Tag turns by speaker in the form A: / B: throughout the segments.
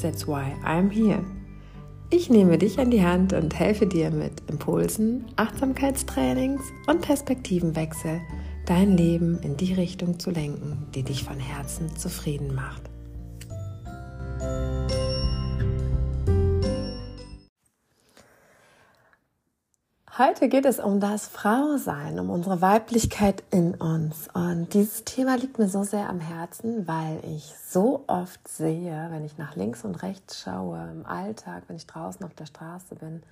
A: That's why I'm here. Ich nehme dich an die Hand und helfe dir mit Impulsen, Achtsamkeitstrainings und Perspektivenwechsel, dein Leben in die Richtung zu lenken, die dich von Herzen zufrieden macht. Heute geht es um das Frausein, um unsere Weiblichkeit in uns. Und dieses Thema liegt mir so sehr am Herzen, weil ich so oft sehe, wenn ich nach links und rechts schaue, im Alltag, wenn ich draußen auf der Straße bin,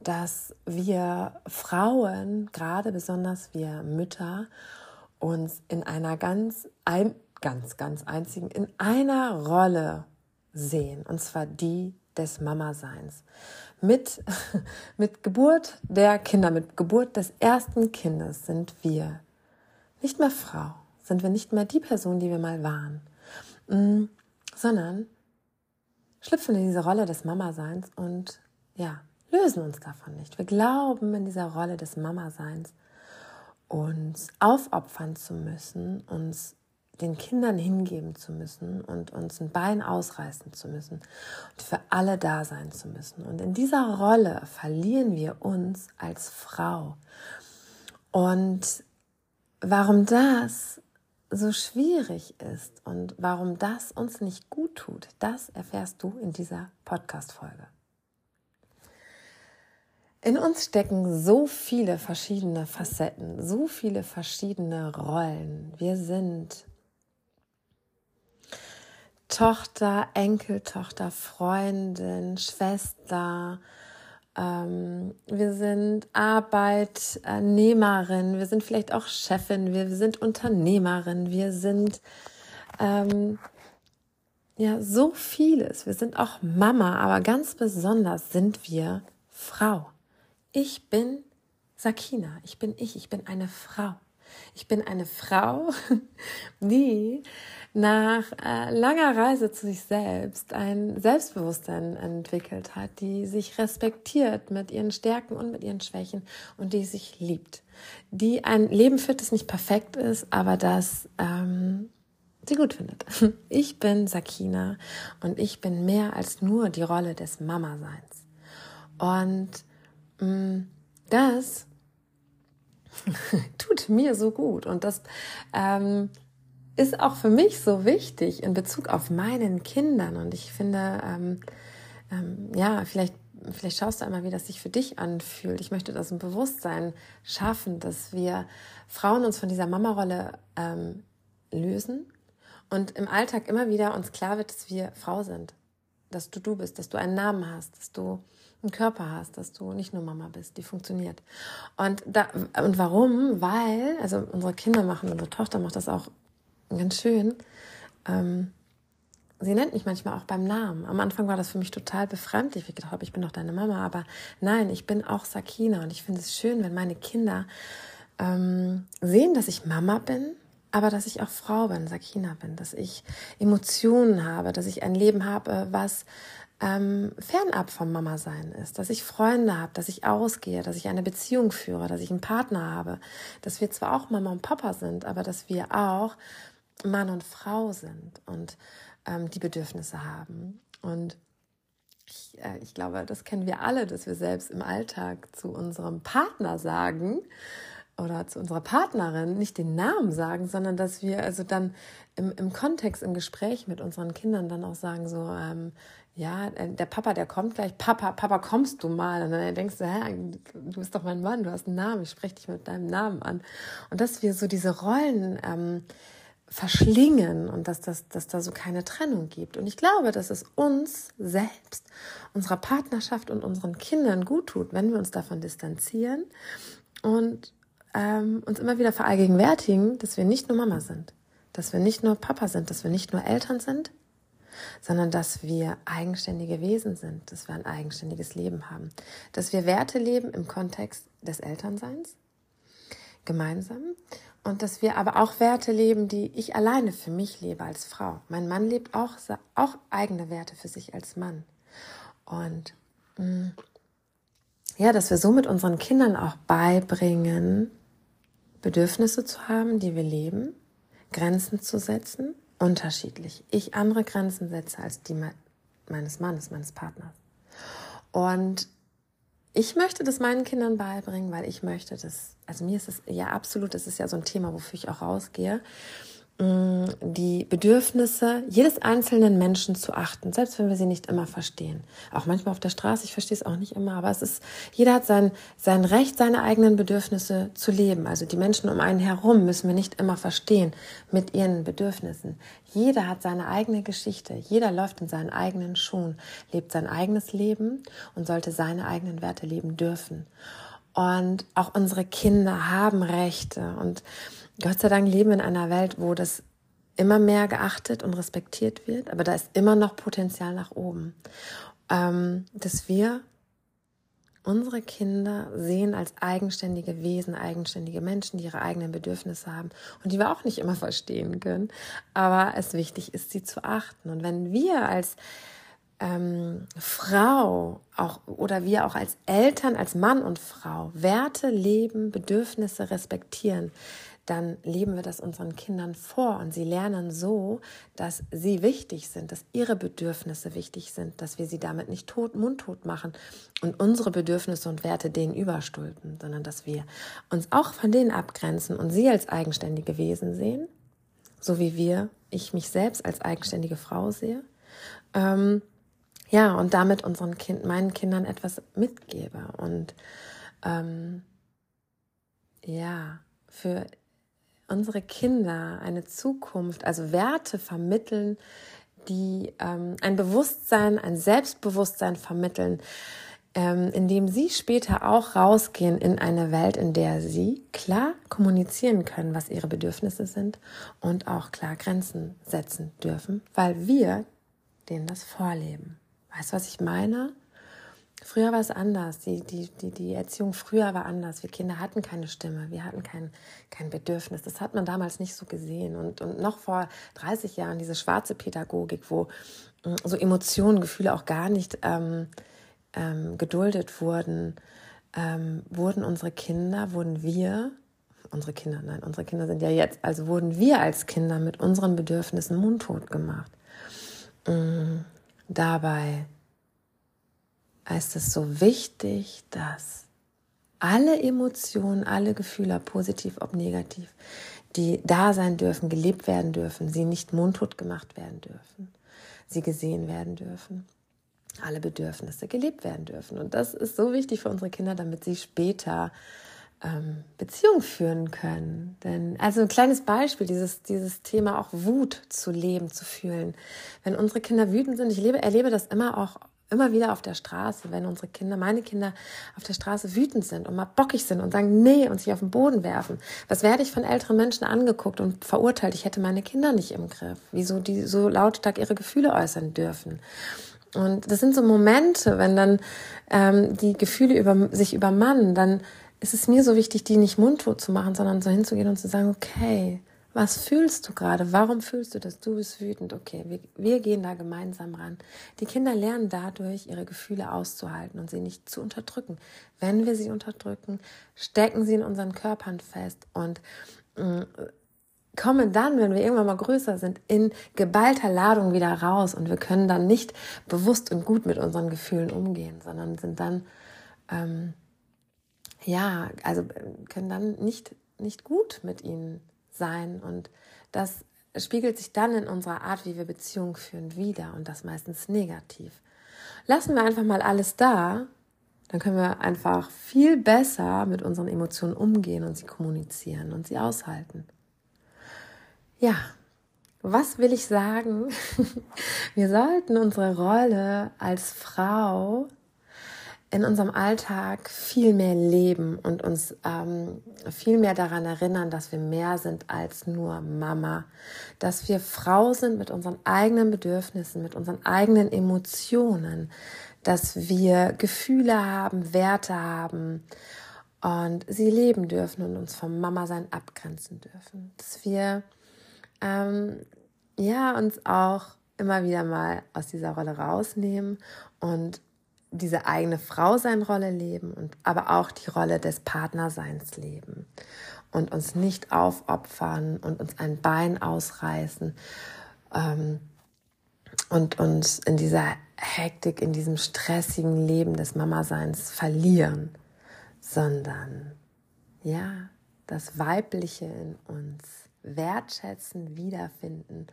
A: dass wir Frauen, gerade besonders wir Mütter, uns in einer ganz, ein, ganz, ganz einzigen, in einer Rolle sehen, und zwar die des Mama-Seins mit, mit Geburt der Kinder, mit Geburt des ersten Kindes sind wir nicht mehr Frau, sind wir nicht mehr die Person, die wir mal waren, mm, sondern schlüpfen in diese Rolle des Mama-Seins und ja, lösen uns davon nicht. Wir glauben in dieser Rolle des Mama-Seins uns aufopfern zu müssen, uns den Kindern hingeben zu müssen und uns ein Bein ausreißen zu müssen und für alle da sein zu müssen. Und in dieser Rolle verlieren wir uns als Frau. Und warum das so schwierig ist und warum das uns nicht gut tut, das erfährst du in dieser Podcast-Folge. In uns stecken so viele verschiedene Facetten, so viele verschiedene Rollen. Wir sind Tochter, Enkeltochter, Freundin, Schwester. Ähm, wir sind Arbeitnehmerin, wir sind vielleicht auch Chefin, wir sind Unternehmerin, wir sind ähm, ja so vieles. Wir sind auch Mama, aber ganz besonders sind wir Frau. Ich bin Sakina, ich bin ich, ich bin eine Frau. Ich bin eine Frau, die nach äh, langer Reise zu sich selbst ein Selbstbewusstsein entwickelt hat, die sich respektiert mit ihren Stärken und mit ihren Schwächen und die sich liebt, die ein Leben führt, das nicht perfekt ist, aber das ähm, sie gut findet. Ich bin Sakina und ich bin mehr als nur die Rolle des Mama-Seins. Und mh, mm, das tut mir so gut und das ähm, ist auch für mich so wichtig in Bezug auf meinen Kindern. Und ich finde, ähm, ähm, ja, vielleicht, vielleicht schaust du einmal, wie das sich für dich anfühlt. Ich möchte das im Bewusstsein schaffen, dass wir Frauen uns von dieser Mama-Rolle ähm, lösen und im Alltag immer wieder uns klar wird, dass wir Frau sind, dass du du bist, dass du einen Namen hast, dass du einen Körper hast, dass du nicht nur Mama bist, die funktioniert. Und da, und warum? Weil, also unsere Kinder machen, unsere Tochter macht das auch ganz schön. Ähm, sie nennt mich manchmal auch beim Namen. Am Anfang war das für mich total befremdlich. Ich gedacht habe, ich bin doch deine Mama, aber nein, ich bin auch Sakina und ich finde es schön, wenn meine Kinder ähm, sehen, dass ich Mama bin, aber dass ich auch Frau bin, Sakina bin, dass ich Emotionen habe, dass ich ein Leben habe, was ähm, fernab vom Mama sein ist, dass ich Freunde habe, dass ich ausgehe, dass ich eine Beziehung führe, dass ich einen Partner habe, dass wir zwar auch Mama und Papa sind, aber dass wir auch Mann und Frau sind und ähm, die Bedürfnisse haben. Und ich, äh, ich glaube, das kennen wir alle, dass wir selbst im Alltag zu unserem Partner sagen oder zu unserer Partnerin nicht den Namen sagen, sondern dass wir also dann im, im Kontext, im Gespräch mit unseren Kindern dann auch sagen, so, ähm, ja, äh, der Papa, der kommt gleich, Papa, Papa, kommst du mal? Und dann denkst du, hä, du bist doch mein Mann, du hast einen Namen, ich spreche dich mit deinem Namen an. Und dass wir so diese Rollen ähm, verschlingen und dass, das, dass da so keine Trennung gibt. Und ich glaube, dass es uns selbst, unserer Partnerschaft und unseren Kindern gut tut, wenn wir uns davon distanzieren und ähm, uns immer wieder verallgegenwärtigen, dass wir nicht nur Mama sind, dass wir nicht nur Papa sind, dass wir nicht nur Eltern sind, sondern dass wir eigenständige Wesen sind, dass wir ein eigenständiges Leben haben, dass wir Werte leben im Kontext des Elternseins, gemeinsam, und dass wir aber auch Werte leben, die ich alleine für mich lebe als Frau. Mein Mann lebt auch, auch eigene Werte für sich als Mann. Und mm, ja, dass wir somit unseren Kindern auch beibringen, Bedürfnisse zu haben, die wir leben, Grenzen zu setzen, unterschiedlich. Ich andere Grenzen setze als die meines Mannes, meines Partners. Und ich möchte das meinen Kindern beibringen, weil ich möchte das, also mir ist es ja absolut, das ist ja so ein Thema, wofür ich auch rausgehe. Die Bedürfnisse jedes einzelnen Menschen zu achten, selbst wenn wir sie nicht immer verstehen. Auch manchmal auf der Straße, ich verstehe es auch nicht immer, aber es ist, jeder hat sein, sein Recht, seine eigenen Bedürfnisse zu leben. Also die Menschen um einen herum müssen wir nicht immer verstehen mit ihren Bedürfnissen. Jeder hat seine eigene Geschichte, jeder läuft in seinen eigenen Schuhen, lebt sein eigenes Leben und sollte seine eigenen Werte leben dürfen. Und auch unsere Kinder haben Rechte und Gott sei Dank leben wir in einer Welt, wo das immer mehr geachtet und respektiert wird, aber da ist immer noch Potenzial nach oben. Ähm, dass wir unsere Kinder sehen als eigenständige Wesen, eigenständige Menschen, die ihre eigenen Bedürfnisse haben und die wir auch nicht immer verstehen können. Aber es wichtig ist, sie zu achten. Und wenn wir als ähm, Frau auch oder wir auch als Eltern, als Mann und Frau Werte leben, Bedürfnisse respektieren, dann leben wir das unseren Kindern vor und sie lernen so, dass sie wichtig sind, dass ihre Bedürfnisse wichtig sind, dass wir sie damit nicht tot, mundtot machen und unsere Bedürfnisse und Werte denen überstülpen, sondern dass wir uns auch von denen abgrenzen und sie als eigenständige Wesen sehen, so wie wir, ich mich selbst als eigenständige Frau sehe. Ähm, ja, und damit unseren Kind, meinen Kindern etwas mitgebe und ähm, ja, für unsere Kinder eine Zukunft, also Werte vermitteln, die ähm, ein Bewusstsein, ein Selbstbewusstsein vermitteln, ähm, indem sie später auch rausgehen in eine Welt, in der sie klar kommunizieren können, was ihre Bedürfnisse sind und auch klar Grenzen setzen dürfen, weil wir denen das vorleben. Weißt du, was ich meine? Früher war es anders. Die, die, die, die Erziehung früher war anders. Wir Kinder hatten keine Stimme, wir hatten kein, kein Bedürfnis. Das hat man damals nicht so gesehen. Und, und noch vor 30 Jahren diese schwarze Pädagogik, wo mm, so Emotionen, Gefühle auch gar nicht ähm, ähm, geduldet wurden, ähm, wurden unsere Kinder, wurden wir, unsere Kinder, nein, unsere Kinder sind ja jetzt, also wurden wir als Kinder mit unseren Bedürfnissen mundtot gemacht. Mm, dabei ist es so wichtig, dass alle Emotionen, alle Gefühle, positiv ob negativ, die da sein dürfen, gelebt werden dürfen, sie nicht mundtot gemacht werden dürfen, sie gesehen werden dürfen, alle Bedürfnisse gelebt werden dürfen. Und das ist so wichtig für unsere Kinder, damit sie später ähm, Beziehung führen können. Denn, also ein kleines Beispiel, dieses, dieses Thema auch Wut zu leben, zu fühlen. Wenn unsere Kinder wütend sind, ich lebe, erlebe das immer auch immer wieder auf der Straße, wenn unsere Kinder, meine Kinder auf der Straße wütend sind und mal bockig sind und sagen, nee, und sich auf den Boden werfen. Was werde ich von älteren Menschen angeguckt und verurteilt? Ich hätte meine Kinder nicht im Griff. Wieso die so lautstark ihre Gefühle äußern dürfen? Und das sind so Momente, wenn dann ähm, die Gefühle über, sich übermannen, dann ist es mir so wichtig, die nicht mundtot zu machen, sondern so hinzugehen und zu sagen, okay, was fühlst du gerade? Warum fühlst du das? Du bist wütend. Okay, wir, wir gehen da gemeinsam ran. Die Kinder lernen dadurch, ihre Gefühle auszuhalten und sie nicht zu unterdrücken. Wenn wir sie unterdrücken, stecken sie in unseren Körpern fest und äh, kommen dann, wenn wir irgendwann mal größer sind, in geballter Ladung wieder raus und wir können dann nicht bewusst und gut mit unseren Gefühlen umgehen, sondern sind dann ähm, ja, also äh, können dann nicht nicht gut mit ihnen sein. Und das spiegelt sich dann in unserer Art, wie wir Beziehungen führen, wieder und das meistens negativ. Lassen wir einfach mal alles da, dann können wir einfach viel besser mit unseren Emotionen umgehen und sie kommunizieren und sie aushalten. Ja, was will ich sagen? Wir sollten unsere Rolle als Frau in unserem Alltag viel mehr leben und uns ähm, viel mehr daran erinnern, dass wir mehr sind als nur Mama, dass wir Frau sind mit unseren eigenen Bedürfnissen, mit unseren eigenen Emotionen, dass wir Gefühle haben, Werte haben und sie leben dürfen und uns vom Mama-Sein abgrenzen dürfen, dass wir ähm, ja uns auch immer wieder mal aus dieser Rolle rausnehmen und diese eigene Frau sein Rolle leben und aber auch die Rolle des Partnerseins leben und uns nicht aufopfern und uns ein Bein ausreißen ähm, und uns in dieser Hektik, in diesem stressigen Leben des Mama-Seins verlieren, sondern ja, das Weibliche in uns wertschätzen, wiederfinden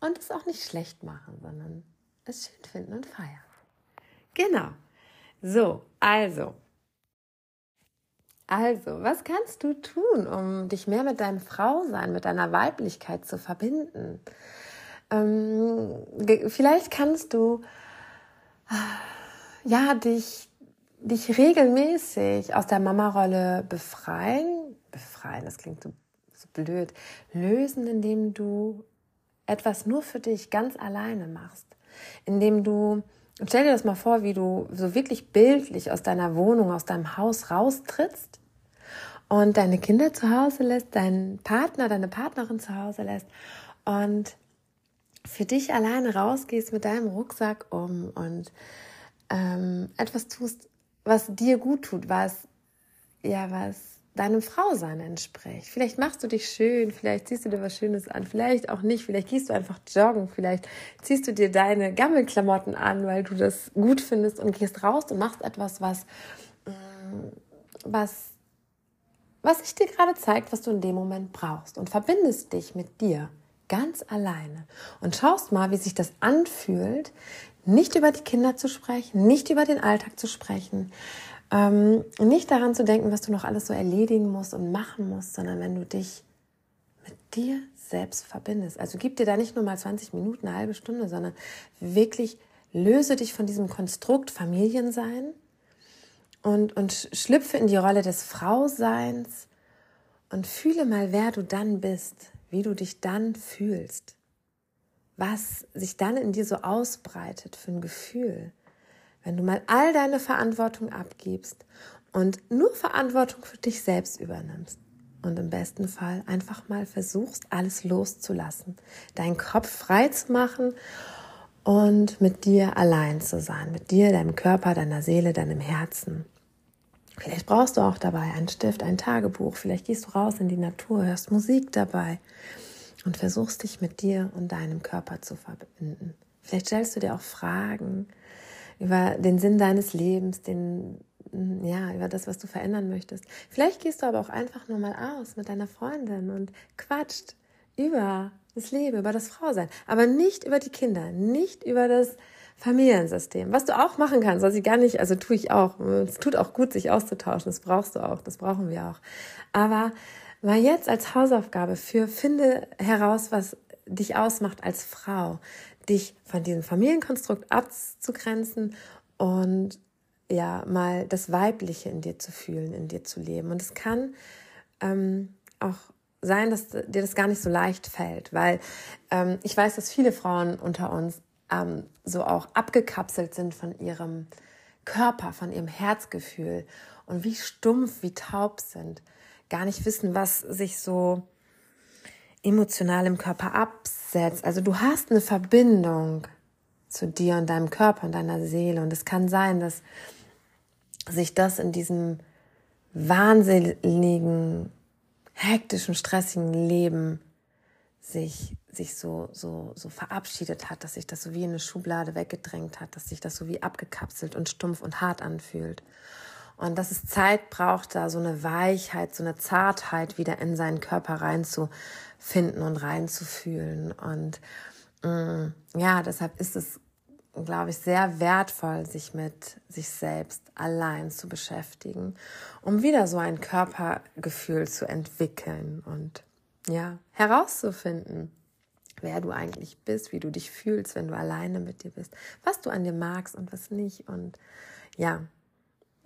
A: und es auch nicht schlecht machen, sondern es schön finden und feiern. Genau. So, also. Also, was kannst du tun, um dich mehr mit deinem Frausein, mit deiner Weiblichkeit zu verbinden? Ähm, vielleicht kannst du ja dich, dich regelmäßig aus der Mama-Rolle befreien. Befreien, das klingt so, so blöd. Lösen, indem du etwas nur für dich ganz alleine machst. Indem du und stell dir das mal vor, wie du so wirklich bildlich aus deiner Wohnung, aus deinem Haus raustrittst und deine Kinder zu Hause lässt, deinen Partner, deine Partnerin zu Hause lässt und für dich alleine rausgehst mit deinem Rucksack um und ähm, etwas tust, was dir gut tut, was ja was deinem Frausein entspricht. Vielleicht machst du dich schön, vielleicht ziehst du dir was Schönes an, vielleicht auch nicht, vielleicht gehst du einfach joggen, vielleicht ziehst du dir deine Gammelklamotten an, weil du das gut findest und gehst raus und machst etwas, was, mm, was, was sich dir gerade zeigt, was du in dem Moment brauchst und verbindest dich mit dir ganz alleine und schaust mal, wie sich das anfühlt, nicht über die Kinder zu sprechen, nicht über den Alltag zu sprechen, ähm, nicht daran zu denken, was du noch alles so erledigen musst und machen musst, sondern wenn du dich mit dir selbst verbindest. Also gib dir da nicht nur mal 20 Minuten, eine halbe Stunde, sondern wirklich löse dich von diesem Konstrukt Familiensein und, und schlüpfe in die Rolle des Frauseins und fühle mal, wer du dann bist, wie du dich dann fühlst, was sich dann in dir so ausbreitet für ein Gefühl wenn du mal all deine Verantwortung abgibst und nur Verantwortung für dich selbst übernimmst und im besten Fall einfach mal versuchst, alles loszulassen, deinen Kopf frei zu machen und mit dir allein zu sein, mit dir, deinem Körper, deiner Seele, deinem Herzen. Vielleicht brauchst du auch dabei einen Stift, ein Tagebuch, vielleicht gehst du raus in die Natur, hörst Musik dabei und versuchst dich mit dir und deinem Körper zu verbinden. Vielleicht stellst du dir auch Fragen, über den Sinn deines Lebens, den, ja, über das, was du verändern möchtest. Vielleicht gehst du aber auch einfach nur mal aus mit deiner Freundin und quatscht über das Leben, über das Frausein, aber nicht über die Kinder, nicht über das Familiensystem. Was du auch machen kannst, was ich gar nicht, also tue ich auch. Es tut auch gut, sich auszutauschen. Das brauchst du auch, das brauchen wir auch. Aber mal jetzt als Hausaufgabe für, finde heraus, was dich ausmacht als Frau dich von diesem Familienkonstrukt abzugrenzen und ja, mal das Weibliche in dir zu fühlen, in dir zu leben. Und es kann ähm, auch sein, dass dir das gar nicht so leicht fällt, weil ähm, ich weiß, dass viele Frauen unter uns ähm, so auch abgekapselt sind von ihrem Körper, von ihrem Herzgefühl und wie stumpf, wie taub sind, gar nicht wissen, was sich so emotional im Körper absetzt. Also du hast eine Verbindung zu dir und deinem Körper und deiner Seele. Und es kann sein, dass sich das in diesem wahnsinnigen, hektischen, stressigen Leben sich, sich so, so, so verabschiedet hat, dass sich das so wie in eine Schublade weggedrängt hat, dass sich das so wie abgekapselt und stumpf und hart anfühlt. Und dass es Zeit braucht, da so eine Weichheit, so eine Zartheit wieder in seinen Körper reinzufinden und reinzufühlen. Und mh, mm, ja, deshalb ist es, glaube ich, sehr wertvoll, sich mit sich selbst allein zu beschäftigen, um wieder so ein Körpergefühl zu entwickeln und ja, herauszufinden, wer du eigentlich bist, wie du dich fühlst, wenn du alleine mit dir bist, was du an dir magst und was nicht. Und ja,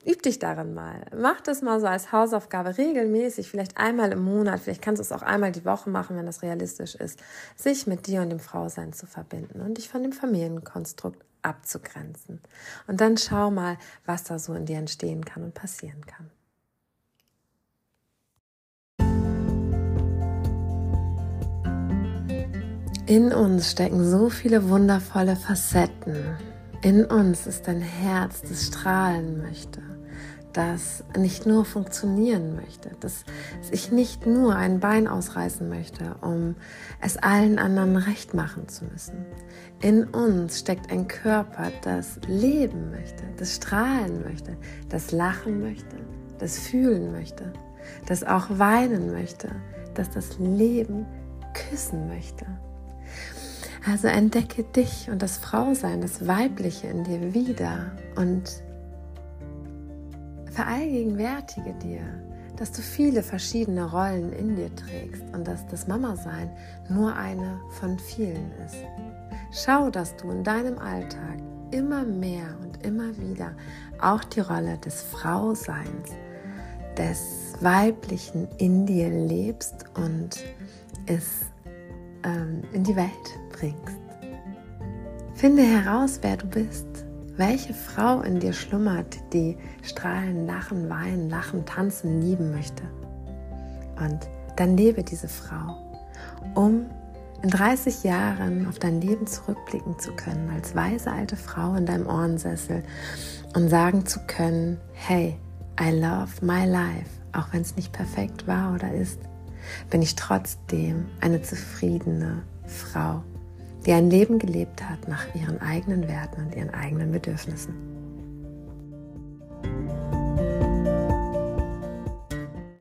A: üb dich darin mal. Mach das mal so als Hausaufgabe regelmäßig, vielleicht einmal im Monat, vielleicht kannst du es auch einmal die Woche machen, wenn das realistisch ist, sich mit dir und dem Frausein zu verbinden und dich von dem Familienkonstrukt abzugrenzen. Und dann schau mal, was da so in dir entstehen kann und passieren kann. In uns stecken so viele wundervolle Facetten. In uns ist ein Herz, das strahlen möchte, das nicht nur funktionieren möchte, das ich nicht nur ein Bein ausreißen möchte, um es allen anderen recht machen zu müssen. In uns steckt ein Körper, das leben möchte, das strahlen möchte, das lachen möchte, das fühlen möchte, das auch weinen möchte, das das Leben küssen möchte. Also entdecke dich und das Frausein, das Weibliche in dir wieder und verallgegenwärtige dir, dass du viele verschiedene Rollen in dir trägst und dass das Mama-Sein nur eine von vielen ist. Schau, dass du in deinem Alltag immer mehr und immer wieder auch die Rolle des Frauseins, des Weiblichen in dir lebst und es ähm, in die Welt bringst. Finde heraus, wer du bist, welche Frau in dir schlummert, die strahlen, lachen, weinen, lachen, tanzen, lieben möchte. Und dann lebe diese Frau, um in 30 Jahren auf dein Leben zurückblicken zu können, als weise alte Frau in deinem Ohrensessel und sagen zu können, hey, I love my life, auch wenn es nicht perfekt war oder ist, bin ich trotzdem eine zufriedene Frau, die ein Leben gelebt hat nach ihren eigenen Werten und ihren eigenen Bedürfnissen.